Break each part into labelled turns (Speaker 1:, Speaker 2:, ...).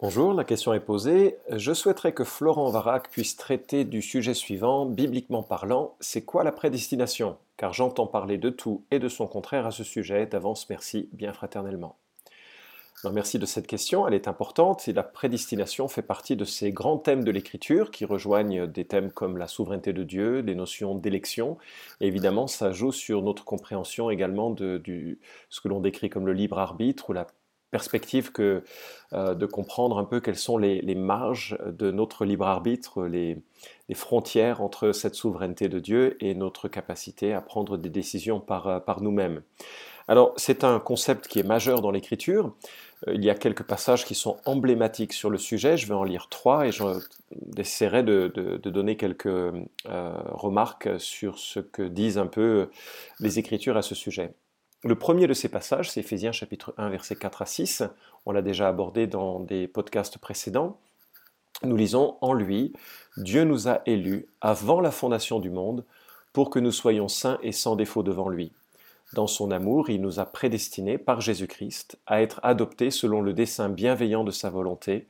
Speaker 1: Bonjour, la question est posée. Je souhaiterais que Florent Varac puisse traiter du sujet suivant, bibliquement parlant, c'est quoi la prédestination? Car j'entends parler de tout et de son contraire à ce sujet. D'avance, merci bien fraternellement. merci de cette question, elle est importante et la prédestination fait partie de ces grands thèmes de l'écriture qui rejoignent des thèmes comme la souveraineté de Dieu, des notions d'élection. Évidemment, ça joue sur notre compréhension également de ce que l'on décrit comme le libre arbitre ou la perspective que euh, de comprendre un peu quelles sont les, marges de notre libre arbitre, les, frontières entre cette souveraineté de Dieu et notre capacité à prendre des décisions par, euh, nous-mêmes. Alors c'est un concept qui est majeur dans l'écriture. Euh, il y a quelques passages qui sont emblématiques sur le sujet. Je vais en lire trois et j'essaierai de, de, donner quelques remarques sur ce que disent un peu les Écritures à ce sujet. Le premier de ces passages, c'est Ephésiens chapitre 1, versets 4 à 6. On l'a déjà abordé dans des podcasts précédents. Nous lisons En lui, Dieu nous a élus avant la fondation du monde pour que nous soyons saints et sans défaut devant lui. Dans son amour, il nous a prédestinés par Jésus-Christ à être adoptés selon le dessein bienveillant de sa volonté,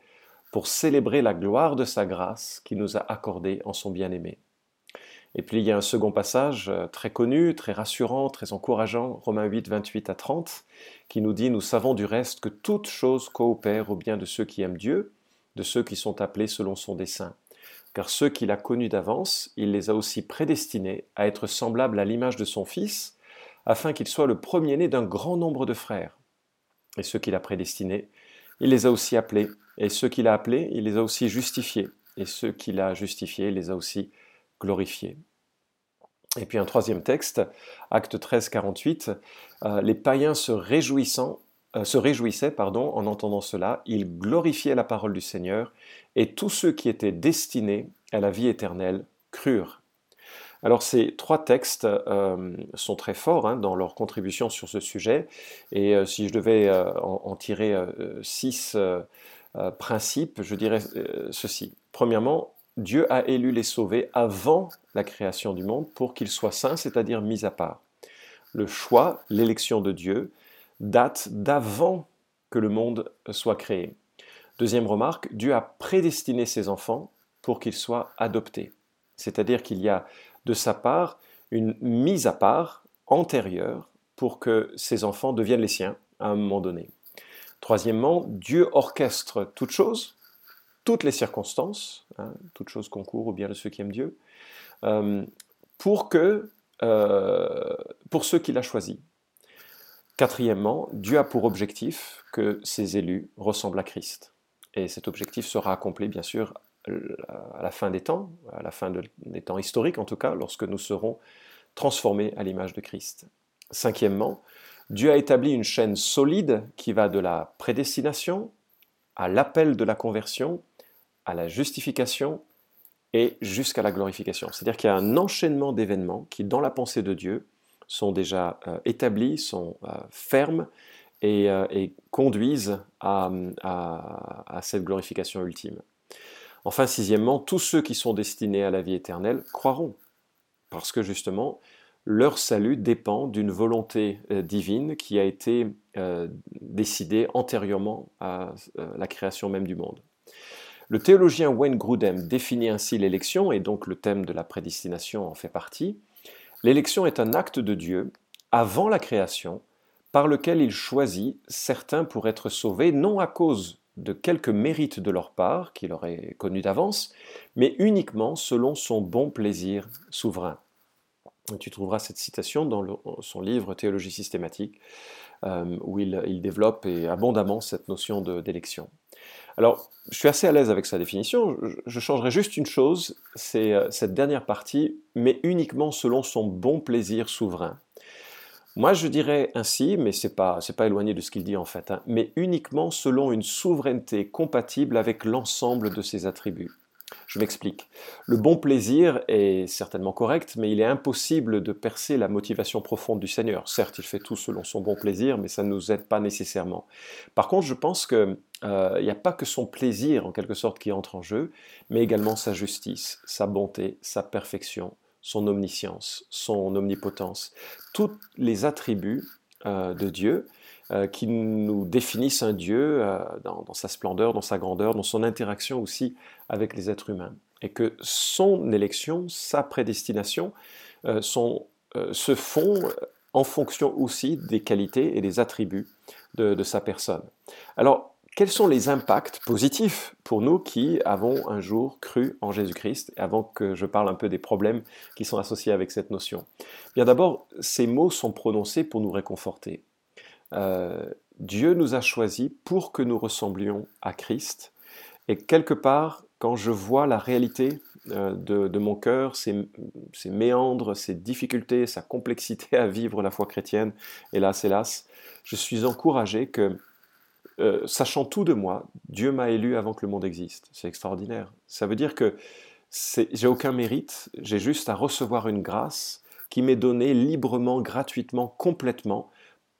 Speaker 1: pour célébrer la gloire de sa grâce qu'il nous a accordée en son bien-aimé. Et puis il y a un second passage euh, très connu, très rassurant, très encourageant, Romains 8, 28 à 30, qui nous dit Nous savons du reste que toute chose coopère au bien de ceux qui aiment Dieu, de ceux qui sont appelés selon son dessein. Car ceux qu'il a connus d'avance, il les a aussi prédestinés à être semblables à l'image de son Fils, afin qu'il soit le premier-né d'un grand nombre de frères. Et ceux qu'il a prédestinés, il les a aussi appelés. Et ceux qu'il a appelés, il les a aussi justifiés. Et ceux qu'il a justifiés, il les a aussi glorifié. Et puis un troisième texte, Acte 13, 48, euh, les païens se, réjouissant, euh, se réjouissaient pardon, en entendant cela, ils glorifiaient la parole du Seigneur, et tous ceux qui étaient destinés à la vie éternelle crurent. Alors ces trois textes euh, sont très forts hein, dans leur contribution sur ce sujet, et si je devais en, tirer six principes, je dirais ceci. Premièrement, Dieu a élu les sauvés avant la création du monde pour qu'ils soient saints, c'est-à-dire mis à part. Le choix, l'élection de Dieu, date d'avant que le monde soit créé. Deuxième remarque, Dieu a prédestiné ses enfants pour qu'ils soient adoptés. C'est-à-dire qu'il y a de sa part une mise à part antérieure pour que ses enfants deviennent les siens à un moment donné. Troisièmement, Dieu orchestre toutes choses toutes les circonstances, hein, toutes choses concourent au bien de ceux qui aiment Dieu, euh, pour, que, euh, pour ceux qu'il a choisis. Quatrièmement, Dieu a pour objectif que ses élus ressemblent à Christ. Et cet objectif sera accompli, bien sûr, à la fin des temps, à la fin des temps historiques en tout cas, lorsque nous serons transformés à l'image de Christ. Cinquièmement, Dieu a établi une chaîne solide qui va de la prédestination à l'appel de la conversion à la justification et jusqu'à la glorification. C'est-à-dire qu'il y a un enchaînement d'événements qui, dans la pensée de Dieu, sont déjà euh, établis, sont euh, fermes euh, et, conduisent à, à, cette glorification ultime. Enfin, sixièmement, tous ceux qui sont destinés à la vie éternelle croiront, parce que justement, leur salut dépend d'une volonté divine qui a été décidée antérieurement à la création même du monde. Le théologien Wayne Grudem définit ainsi l'élection, et donc le thème de la prédestination en fait partie. L'élection est un acte de Dieu, avant la création, par lequel il choisit certains pour être sauvés, non à cause de quelque mérite de leur part, qu'il aurait connu d'avance, mais uniquement selon son bon plaisir souverain. Tu trouveras cette citation dans son livre Théologie systématique, euh, où il, développe abondamment cette notion d'élection. Alors, je suis assez à l'aise avec sa définition. Je, changerai juste une chose, c'est euh, cette dernière partie, mais uniquement selon son bon plaisir souverain. Moi, je dirais ainsi, mais ce n'est pas, pas éloigné de ce qu'il dit en fait, hein, mais uniquement selon une souveraineté compatible avec l'ensemble de ses attributs. Je m'explique. Le bon plaisir est certainement correct, mais il est impossible de percer la motivation profonde du Seigneur. Certes, il fait tout selon son bon plaisir, mais ça ne nous aide pas nécessairement. Par contre, je pense qu'il euh, n'y a pas que son plaisir, en quelque sorte, qui entre en jeu, mais également sa justice, sa bonté, sa perfection, son omniscience, son omnipotence. Tous les attributs euh, de Dieu qui nous définissent un Dieu dans, sa splendeur, dans sa grandeur, dans son interaction aussi avec les êtres humains. Et que son élection, sa prédestination, se font en fonction aussi des qualités et des attributs de, de sa personne. Alors, quels sont les impacts positifs pour nous qui avons un jour cru en Jésus-Christ, avant que je parle un peu des problèmes qui sont associés avec cette notion? Bien d'abord, ces mots sont prononcés pour nous réconforter. Euh, Dieu nous a choisis pour que nous ressemblions à Christ, et quelque part, quand je vois la réalité euh, de, mon cœur, ses, méandres, ses difficultés, sa complexité à vivre la foi chrétienne, hélas, hélas, je suis encouragé que euh, sachant tout de moi, Dieu m'a élu avant que le monde existe. C'est extraordinaire. Ça veut dire que j'ai aucun mérite, j'ai juste à recevoir une grâce qui m'est donnée librement, gratuitement, complètement,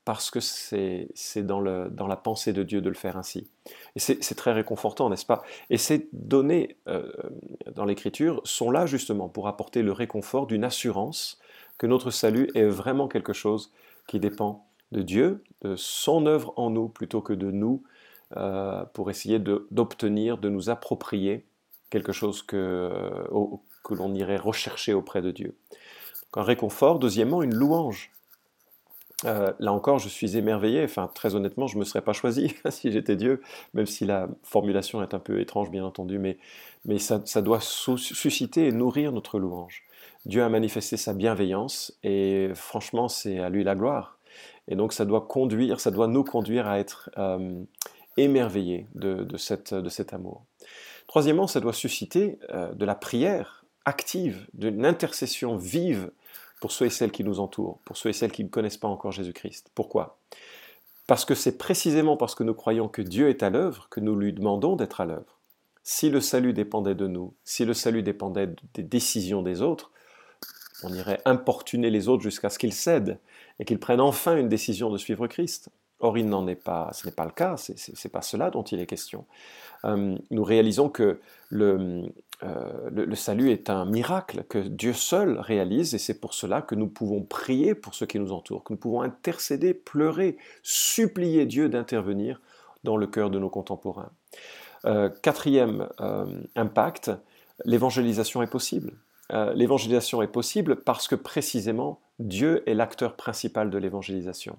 Speaker 1: parce que c'est dans, la pensée de Dieu de le faire ainsi. Et c'est très réconfortant, n'est-ce pas? Et ces données euh, dans l'Écriture sont là justement pour apporter le réconfort d'une assurance que notre salut est vraiment quelque chose qui dépend de Dieu, de son œuvre en nous plutôt que de nous, euh, pour essayer d'obtenir, de, nous approprier quelque chose que, que l'on irait rechercher auprès de Dieu. un réconfort, deuxièmement, une louange. Euh, là encore, je suis émerveillé. Enfin, très honnêtement, je ne me serais pas choisi si j'étais Dieu, même si la formulation est un peu étrange, bien entendu, mais, mais ça, ça doit susciter et nourrir notre louange. Dieu a manifesté sa bienveillance et franchement, c'est à lui la gloire. Et donc ça doit conduire, ça doit nous conduire à être euh, émerveillés de, cette, de cet amour. Troisièmement, ça doit susciter euh, de la prière active, d'une intercession vive pour ceux et celles qui nous entourent, pour ceux et celles qui ne connaissent pas encore Jésus-Christ. Pourquoi? Parce que c'est précisément parce que nous croyons que Dieu est à l'œuvre que nous lui demandons d'être à l'œuvre. Si le salut dépendait de nous, si le salut dépendait des décisions des autres, on irait importuner les autres jusqu'à ce qu'ils cèdent et qu'ils prennent enfin une décision de suivre Christ. Or, il n'en est pas, ce n'est pas le cas, ce n'est pas cela dont il est question. Euh, nous réalisons que euh, le, salut est un miracle que Dieu seul réalise, et c'est pour cela que nous pouvons prier pour ceux qui nous entourent, que nous pouvons intercéder, pleurer, supplier Dieu d'intervenir dans le cœur de nos contemporains. Euh, quatrième impact, l'évangélisation est possible. Euh, l'évangélisation est possible parce que précisément Dieu est l'acteur principal de l'évangélisation.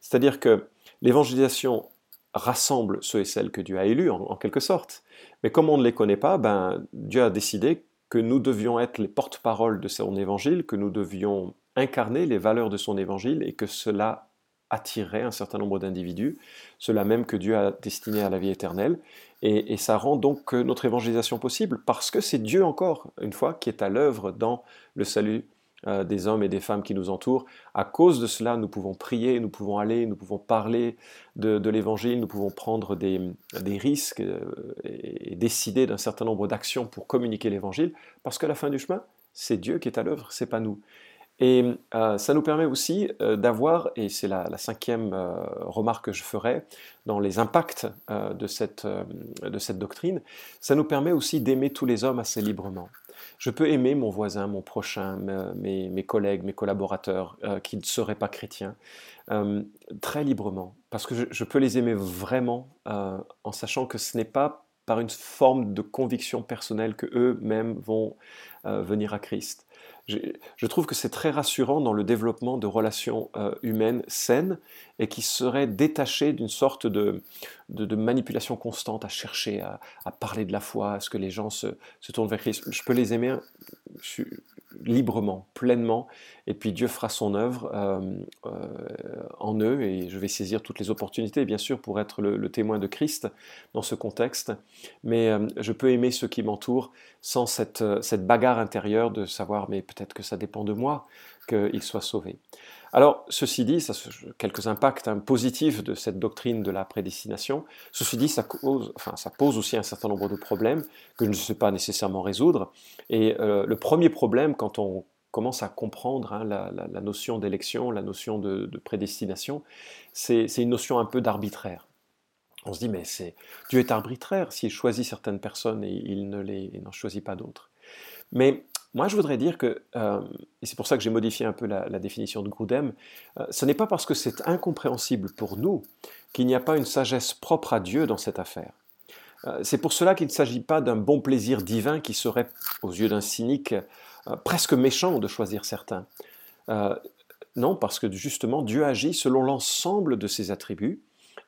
Speaker 1: C'est-à-dire que l'évangélisation rassemble ceux et celles que Dieu a élus en, quelque sorte. Mais comme on ne les connaît pas, ben, Dieu a décidé que nous devions être les porte-paroles de son évangile, que nous devions incarner les valeurs de son évangile et que cela attirerait un certain nombre d'individus, cela même que Dieu a destiné à la vie éternelle. Et, ça rend donc notre évangélisation possible, parce que c'est Dieu encore, une fois, qui est à l'œuvre dans le salut euh, des hommes et des femmes qui nous entourent. À cause de cela, nous pouvons prier, nous pouvons aller, nous pouvons parler de, l'évangile, nous pouvons prendre des, risques euh, et décider d'un certain nombre d'actions pour communiquer l'évangile, parce qu'à la fin du chemin, c'est Dieu qui est à l'œuvre, c'est pas nous. Et euh, ça nous permet aussi d'avoir, et c'est la, cinquième euh, remarque que je ferai dans les impacts de cette doctrine, ça nous permet aussi d'aimer tous les hommes assez librement. Je peux aimer mon voisin, mon prochain, mes, collègues, mes collaborateurs qui ne seraient pas chrétiens, très librement, parce que je, je, peux les aimer vraiment en sachant que ce n'est pas par une forme de conviction personnelle que eux-mêmes vont venir à Christ je trouve que c'est très rassurant dans le développement de relations euh, humaines saines et qui seraient détachées d'une sorte de, manipulation constante à chercher à, parler de la foi, à ce que les gens se, se tournent vers Christ. Je peux les aimer librement, pleinement, et puis Dieu fera son œuvre euh, euh, en eux, et je vais saisir toutes les opportunités, bien sûr, pour être le, témoin de Christ dans ce contexte, mais euh, je peux aimer ceux qui m'entourent sans cette, cette bagarre intérieure de savoir, mais peut-être que ça dépend de moi qu'ils soient sauvés. Alors, ceci dit, quelques impacts hein, positifs de cette doctrine de la prédestination. Ceci dit, ça, pose aussi un certain nombre de problèmes que je ne sais pas nécessairement résoudre. Et euh, le premier problème, quand on commence à comprendre hein, la, notion d'élection, la notion de, prédestination, c'est une notion un peu d'arbitraire. On se dit, mais Dieu est arbitraire s'il choisit certaines personnes et il ne les n'en choisit pas d'autres. Mais moi, je voudrais dire que, euh, et c'est pour ça que j'ai modifié un peu la, définition de Grudem, euh, ce n'est pas parce que c'est incompréhensible pour nous qu'il n'y a pas une sagesse propre à Dieu dans cette affaire. Euh, c'est pour cela qu'il ne s'agit pas d'un bon plaisir divin qui serait, aux yeux d'un cynique, presque méchant de choisir certains. non, parce que justement, Dieu agit selon l'ensemble de ses attributs,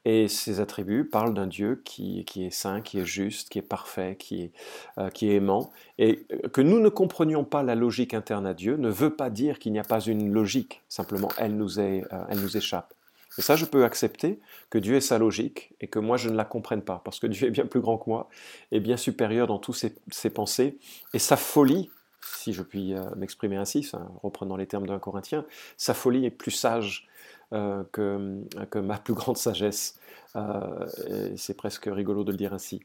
Speaker 1: et ces attributs parlent d'un Dieu qui, qui, est saint, qui est juste, qui est parfait, qui est, euh, qui est aimant. Et euh, que nous ne comprenions pas la logique interne à Dieu ne veut pas dire qu'il n'y a pas une logique, simplement elle nous, est, euh, elle nous échappe. Et ça, je peux accepter que Dieu ait sa logique et que moi, je ne la comprenne pas, parce que Dieu est bien plus grand que moi et bien supérieur dans toutes ses, ses pensées. Et sa folie, si je puis m'exprimer ainsi, reprenant les termes d'un Corinthien, sa folie est plus sage euh, que, ma plus grande sagesse. Euh, c'est presque rigolo de le dire ainsi.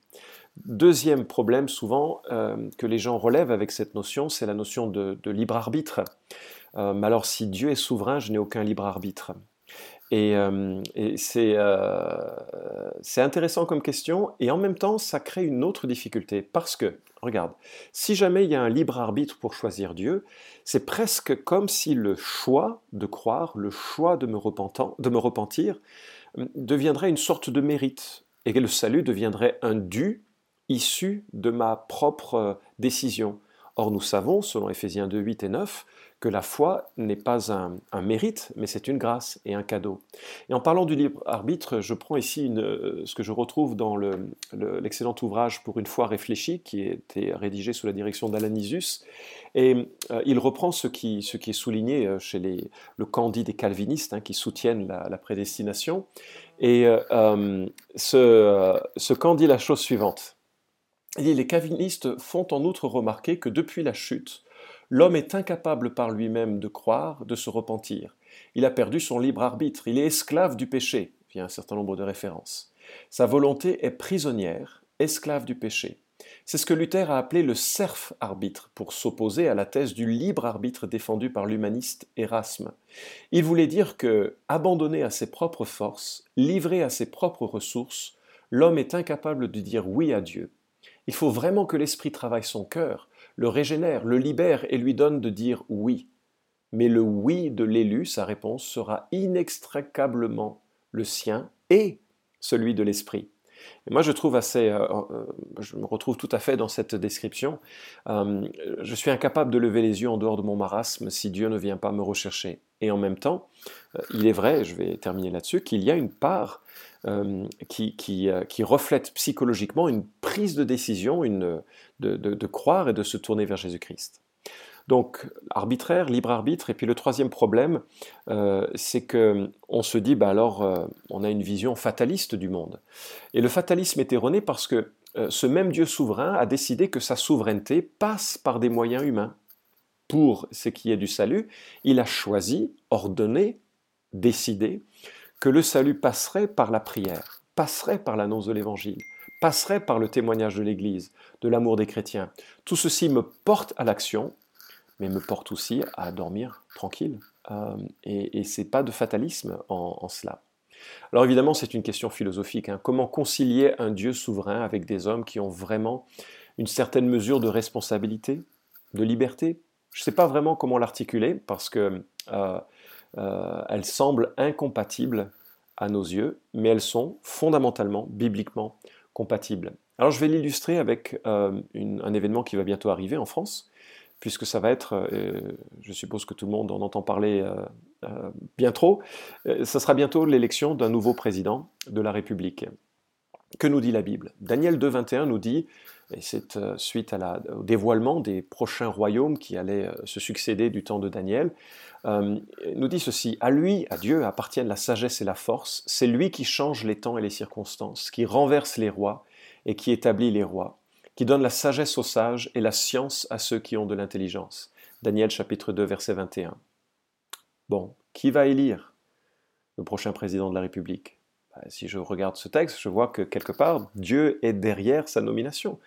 Speaker 1: Deuxième problème souvent euh, que les gens relèvent avec cette notion, c'est la notion de, de libre arbitre. alors si Dieu est souverain, je n'ai aucun libre arbitre. Et, euh, euh, c'est intéressant comme question, et en même temps, ça crée une autre difficulté, parce que, regarde, si jamais il y a un libre arbitre pour choisir Dieu, c'est presque comme si le choix de croire, le choix de me, de me repentir, euh, deviendrait une sorte de mérite, et que le salut deviendrait un dû issu de ma propre décision. Or, nous savons, selon Éphésiens 2, 8 et 9, que la foi n'est pas un, mérite, mais c'est une grâce et un cadeau. Et en parlant du libre arbitre, je prends ici ce que je retrouve dans l'excellent ouvrage Pour une foi réfléchie, qui a été rédigé sous la direction d'Alanisus, et euh, il reprend ce qui, est souligné euh, chez les, le candide des calvinistes, hein, qui soutiennent la, prédestination. Et euh, ce, ce dit la chose suivante. Les calvinistes font en outre remarquer que depuis la chute, L'homme est incapable par lui-même de croire, de se repentir. Il a perdu son libre arbitre, il est esclave du péché, via un certain nombre de références. Sa volonté est prisonnière, esclave du péché. C'est ce que Luther a appelé le serf arbitre, pour s'opposer à la thèse du libre arbitre défendue par l'humaniste Erasme. Il voulait dire que, abandonné à ses propres forces, livré à ses propres ressources, l'homme est incapable de dire oui à Dieu. Il faut vraiment que l'esprit travaille son cœur, le régénère, le libère et lui donne de dire oui. Mais le oui de l'élu, sa réponse sera inextricablement le sien et celui de l'esprit. Et moi, je trouve assez, euh, euh, je me retrouve tout à fait dans cette description. Euh, je suis incapable de lever les yeux en dehors de mon marasme si Dieu ne vient pas me rechercher. Et en même temps, il est vrai, je vais terminer là-dessus, qu'il y a une part qui, qui, reflète psychologiquement une prise de décision, une, de croire et de se tourner vers Jésus-Christ. Donc arbitraire, libre arbitre. Et puis le troisième problème, euh, c'est que on se dit, bah alors, euh, on a une vision fataliste du monde. Et le fatalisme est erroné parce que euh, ce même Dieu souverain a décidé que sa souveraineté passe par des moyens humains. Pour ce qui est du salut, il a choisi, ordonné, décidé que le salut passerait par la prière, passerait par l'annonce de l'Évangile, passerait par le témoignage de l'Église, de l'amour des chrétiens. Tout ceci me porte à l'action, mais me porte aussi à dormir tranquille. Euh, et, et c'est pas de fatalisme en, cela. Alors évidemment, c'est une question philosophique. Hein. Comment concilier un Dieu souverain avec des hommes qui ont vraiment une certaine mesure de responsabilité, de liberté? Je ne sais pas vraiment comment l'articuler parce que euh, euh, elles semblent incompatibles à nos yeux, mais elles sont fondamentalement, bibliquement compatibles. Alors je vais l'illustrer avec un événement qui va bientôt arriver en France, puisque ça va être, euh, je suppose que tout le monde en entend parler euh, euh, bien trop, ça sera bientôt l'élection d'un nouveau président de la République. Que nous dit la Bible? Daniel 2.21 nous dit, et c'est suite au dévoilement des prochains royaumes qui allaient se succéder du temps de Daniel, nous dit ceci, à lui, à Dieu, appartiennent la sagesse et la force, c'est lui qui change les temps et les circonstances, qui renverse les rois et qui établit les rois qui donne la sagesse aux sages et la science à ceux qui ont de l'intelligence. Daniel chapitre 2 verset 21. Bon, qui va élire le prochain président de la République? Bah, Si je regarde ce texte, je vois que quelque part, Dieu est derrière sa nomination.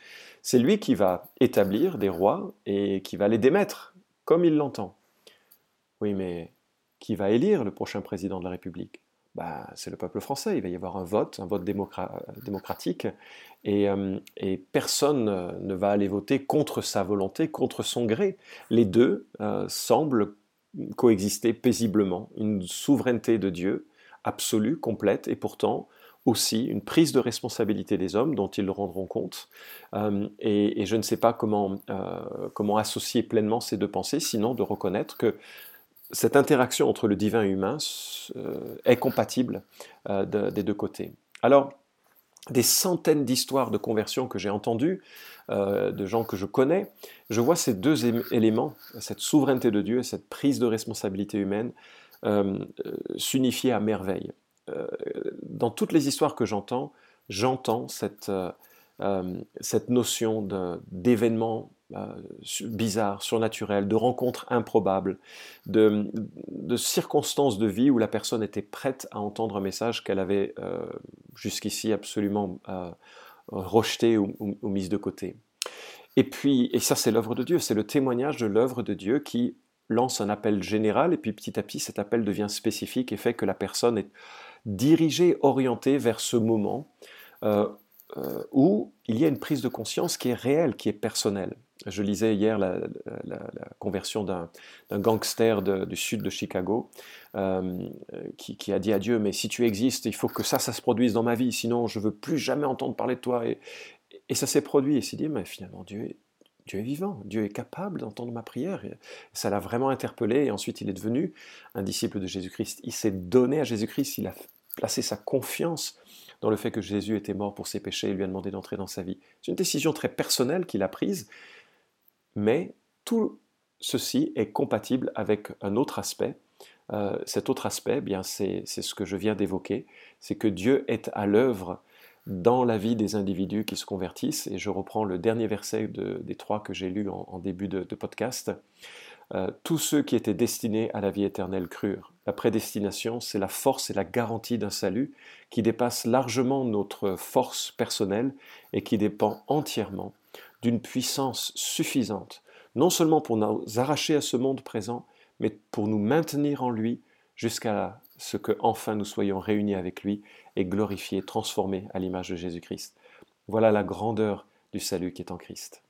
Speaker 1: C'est lui qui va établir des rois et qui va les démettre, comme il l'entend. Oui, mais qui va élire le prochain président de la République? Bah, c'est le peuple français. Il va y avoir un vote, un vote démocratique, et, euh, personne ne va aller voter contre sa volonté, contre son gré. Les deux euh, semblent coexister paisiblement. Une souveraineté de Dieu absolue, complète, et pourtant aussi une prise de responsabilité des hommes dont ils le rendront compte. Euh, et, je ne sais pas comment, comment associer pleinement ces deux pensées, sinon de reconnaître que cette interaction entre le divin et l'humain euh, est compatible euh, des deux côtés. Alors, des centaines d'histoires de conversion que j'ai entendues, euh, de gens que je connais, je vois ces deux éléments, cette souveraineté de Dieu et cette prise de responsabilité humaine, s'unifier à merveille. dans toutes les histoires que j'entends, j'entends cette, cette notion d'événement euh, bizarres, surnaturelles, de rencontres improbables, de, circonstances de vie où la personne était prête à entendre un message qu'elle avait euh, jusqu'ici absolument euh, rejeté ou, mise de côté. Et puis, et ça c'est l'œuvre de Dieu, c'est le témoignage de l'œuvre de Dieu qui lance un appel général et puis petit à petit cet appel devient spécifique et fait que la personne est dirigée, orientée vers ce moment où il y a une prise de conscience qui est réelle, qui est personnelle. Je lisais hier la, conversion d'un gangster du sud de Chicago euh, qui, a dit à Dieu, mais si tu existes, il faut que ça, ça se produise dans ma vie, sinon je veux plus jamais entendre parler de toi. Et, ça s'est produit. Et s'est dit, mais finalement, Dieu est, vivant, Dieu est capable d'entendre ma prière. Ça l'a vraiment interpellé. Et ensuite, il est devenu un disciple de Jésus-Christ. Il s'est donné à Jésus-Christ, il a placé sa confiance dans le fait que Jésus était mort pour ses péchés et lui a demandé d'entrer dans sa vie. C'est une décision très personnelle qu'il a prise, mais tout ceci est compatible avec un autre aspect. Euh, cet autre aspect, eh bien, c'est, ce que je viens d'évoquer, c'est que Dieu est à l'œuvre dans la vie des individus qui se convertissent. Et je reprends le dernier verset des trois que j'ai lu en, début de, podcast. Euh, tous ceux qui étaient destinés à la vie éternelle crurent. La prédestination, c'est la force et la garantie d'un salut qui dépasse largement notre force personnelle et qui dépend entièrement d'une puissance suffisante, non seulement pour nous arracher à ce monde présent, mais pour nous maintenir en lui jusqu'à ce que enfin nous soyons réunis avec lui et glorifiés, transformés à l'image de Jésus-Christ. Voilà la grandeur du salut qui est en Christ.